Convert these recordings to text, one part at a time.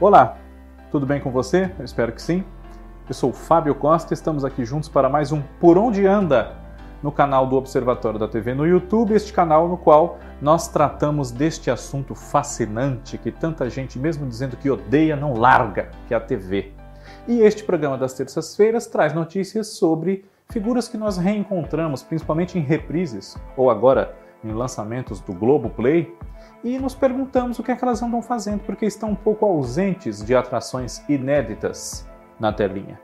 Olá, tudo bem com você? Eu espero que sim. Eu sou o Fábio Costa e estamos aqui juntos para mais um Por Onde Anda no canal do Observatório da TV no YouTube, este canal no qual nós tratamos deste assunto fascinante que tanta gente, mesmo dizendo que odeia, não larga, que é a TV. E este programa das terças-feiras traz notícias sobre figuras que nós reencontramos, principalmente em reprises ou agora em lançamentos do Globo Play, e nos perguntamos o que é que elas andam fazendo, porque estão um pouco ausentes de atrações inéditas na telinha.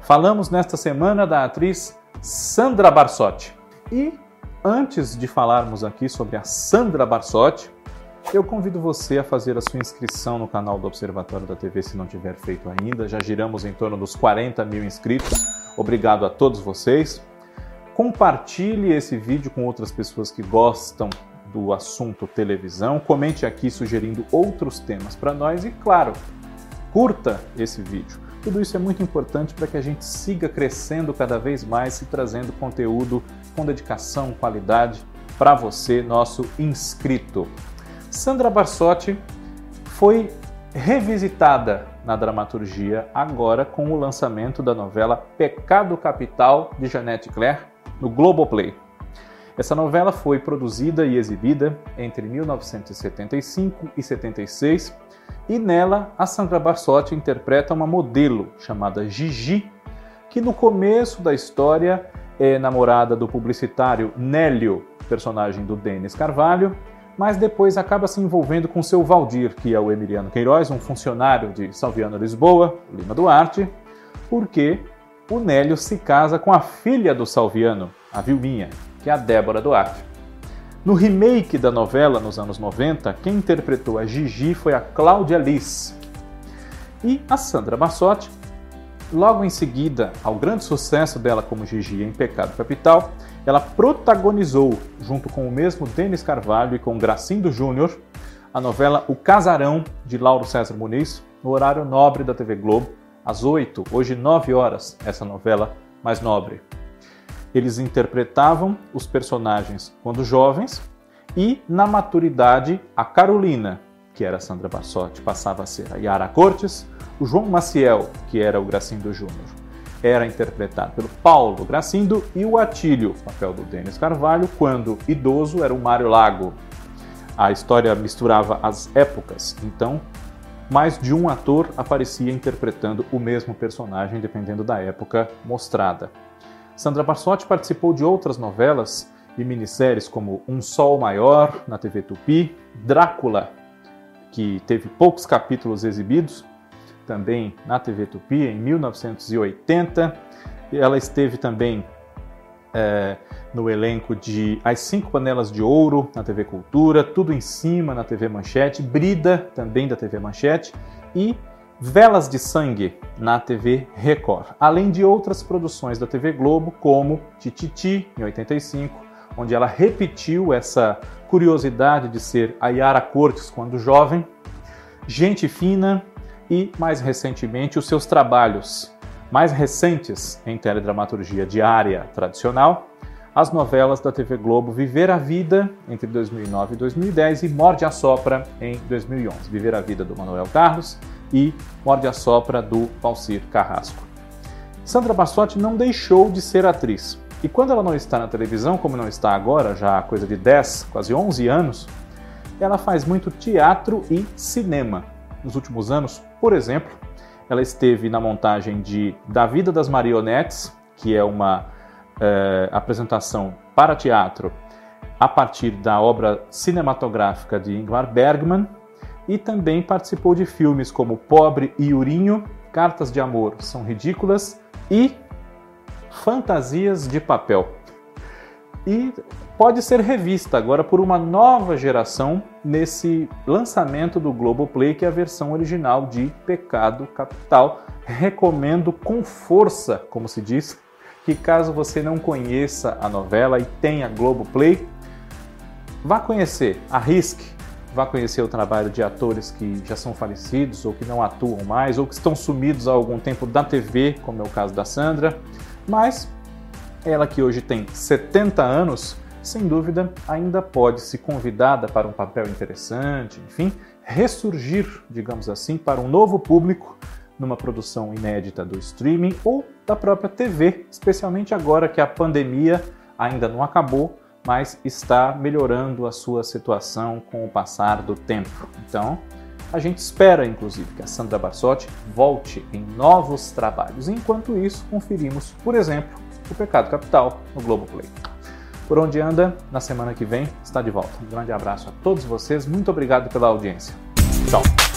Falamos nesta semana da atriz Sandra Barsotti. E antes de falarmos aqui sobre a Sandra Barsotti, eu convido você a fazer a sua inscrição no canal do Observatório da TV se não tiver feito ainda. Já giramos em torno dos 40 mil inscritos. Obrigado a todos vocês. Compartilhe esse vídeo com outras pessoas que gostam do assunto televisão. Comente aqui sugerindo outros temas para nós e, claro, curta esse vídeo. Tudo isso é muito importante para que a gente siga crescendo cada vez mais e trazendo conteúdo com dedicação, qualidade para você, nosso inscrito. Sandra Barsotti foi revisitada na dramaturgia agora com o lançamento da novela Pecado Capital de Janete Claire no Globoplay. Essa novela foi produzida e exibida entre 1975 e 76 e nela a Sandra Barsotti interpreta uma modelo chamada Gigi, que no começo da história é namorada do publicitário Nélio, personagem do Denis Carvalho, mas depois acaba se envolvendo com seu Valdir, que é o Emiliano Queiroz, um funcionário de Salviano Lisboa, Lima Duarte, porque o Nélio se casa com a filha do Salviano, a Vilminha, que é a Débora Duarte. No remake da novela, nos anos 90, quem interpretou a Gigi foi a Cláudia Liz. E a Sandra Massotti, logo em seguida ao grande sucesso dela como Gigi em Pecado Capital, ela protagonizou, junto com o mesmo Denis Carvalho e com Gracindo Júnior, a novela O Casarão, de Lauro César Muniz, no horário nobre da TV Globo, às 8, hoje 9 horas, essa novela mais nobre. Eles interpretavam os personagens quando jovens e, na maturidade, a Carolina, que era Sandra Bassotti, passava a ser a Yara Cortes, o João Maciel, que era o Gracindo Júnior, era interpretado pelo Paulo Gracindo e o Atílio, papel do Denis Carvalho, quando idoso era o Mário Lago. A história misturava as épocas, então mais de um ator aparecia interpretando o mesmo personagem, dependendo da época mostrada. Sandra Barsotti participou de outras novelas e minisséries como Um Sol Maior na TV Tupi, Drácula, que teve poucos capítulos exibidos, também na TV Tupi em 1980. Ela esteve também é, no elenco de As Cinco Panelas de Ouro na TV Cultura, Tudo em Cima na TV Manchete, Brida também da TV Manchete e Velas de Sangue na TV Record, além de outras produções da TV Globo, como Tititi, em 85, onde ela repetiu essa curiosidade de ser a Yara Cortes quando jovem, Gente Fina e, mais recentemente, os seus trabalhos mais recentes em teledramaturgia diária tradicional, as novelas da TV Globo Viver a Vida entre 2009 e 2010 e Morde a Sopra em 2011. Viver a Vida do Manuel Carlos e Morde a Sopra do Valcir Carrasco. Sandra Bassotti não deixou de ser atriz. E quando ela não está na televisão, como não está agora, já há coisa de 10, quase 11 anos, ela faz muito teatro e cinema. Nos últimos anos, por exemplo, ela esteve na montagem de Da Vida das Marionetes, que é uma é, apresentação para teatro a partir da obra cinematográfica de Ingmar Bergman, e também participou de filmes como Pobre e Urinho, Cartas de Amor São Ridículas e Fantasias de Papel. E pode ser revista agora por uma nova geração nesse lançamento do Globoplay, que é a versão original de Pecado Capital. Recomendo com força, como se diz, que caso você não conheça a novela e tenha Globoplay, vá conhecer, arrisque, vá conhecer o trabalho de atores que já são falecidos ou que não atuam mais ou que estão sumidos há algum tempo da TV, como é o caso da Sandra. Mas ela que hoje tem 70 anos, sem dúvida, ainda pode se convidada para um papel interessante, enfim, ressurgir, digamos assim, para um novo público numa produção inédita do streaming ou da própria TV, especialmente agora que a pandemia ainda não acabou, mas está melhorando a sua situação com o passar do tempo. Então, a gente espera, inclusive, que a Sandra Barsotti volte em novos trabalhos. Enquanto isso, conferimos, por exemplo, O Pecado Capital no Globoplay. Por onde anda, na semana que vem, está de volta. Um grande abraço a todos vocês, muito obrigado pela audiência. Tchau!